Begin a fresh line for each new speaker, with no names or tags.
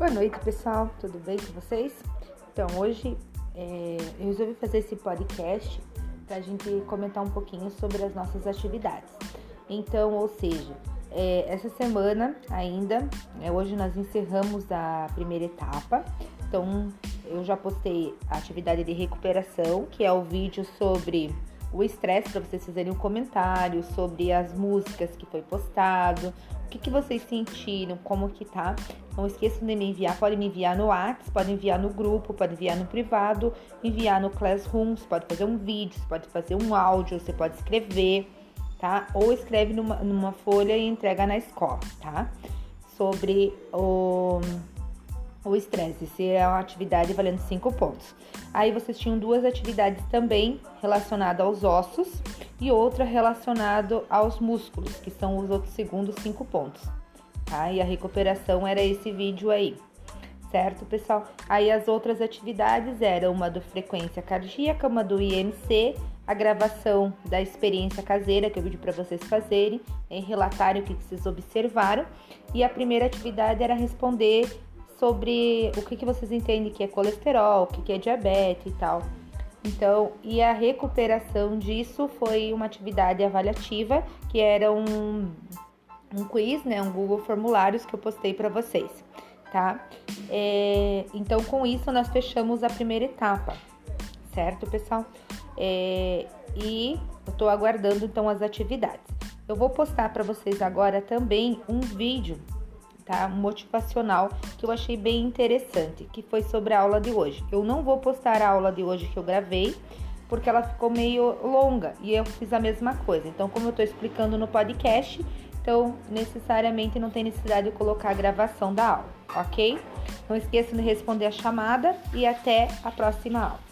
Boa noite, pessoal. Tudo bem com vocês? Então, hoje é, eu resolvi fazer esse podcast para a gente comentar um pouquinho sobre as nossas atividades. Então, ou seja, é, essa semana ainda, é, hoje nós encerramos a primeira etapa. Então, eu já postei a atividade de recuperação, que é o vídeo sobre o estresse para vocês fazerem um comentário sobre as músicas que foi postado, o que, que vocês sentiram, como que tá. Não esqueçam de me enviar, pode me enviar no WhatsApp, pode enviar no grupo, pode enviar no privado, enviar no Classroom, você pode fazer um vídeo, você pode fazer um áudio, você pode escrever, tá? Ou escreve numa, numa folha e entrega na escola, tá? Sobre o o estresse, se é uma atividade valendo 5 pontos. Aí vocês tinham duas atividades também relacionadas aos ossos e outra relacionada aos músculos, que são os outros segundos 5 pontos. Tá? E a recuperação era esse vídeo aí. Certo, pessoal? Aí as outras atividades eram uma do frequência cardíaca, uma do IMC, a gravação da experiência caseira que eu pedi para vocês fazerem, em relatarem o que vocês observaram. E a primeira atividade era responder sobre o que, que vocês entendem que é colesterol, o que, que é diabetes e tal. Então, e a recuperação disso foi uma atividade avaliativa, que era um, um quiz, né, um Google Formulários que eu postei para vocês, tá? É, então, com isso, nós fechamos a primeira etapa, certo, pessoal? É, e eu tô aguardando, então, as atividades. Eu vou postar para vocês agora também um vídeo tá? Motivacional que eu achei bem interessante, que foi sobre a aula de hoje. Eu não vou postar a aula de hoje que eu gravei, porque ela ficou meio longa e eu fiz a mesma coisa. Então, como eu estou explicando no podcast, então necessariamente não tem necessidade de colocar a gravação da aula, ok? Não esqueça de responder a chamada e até a próxima aula.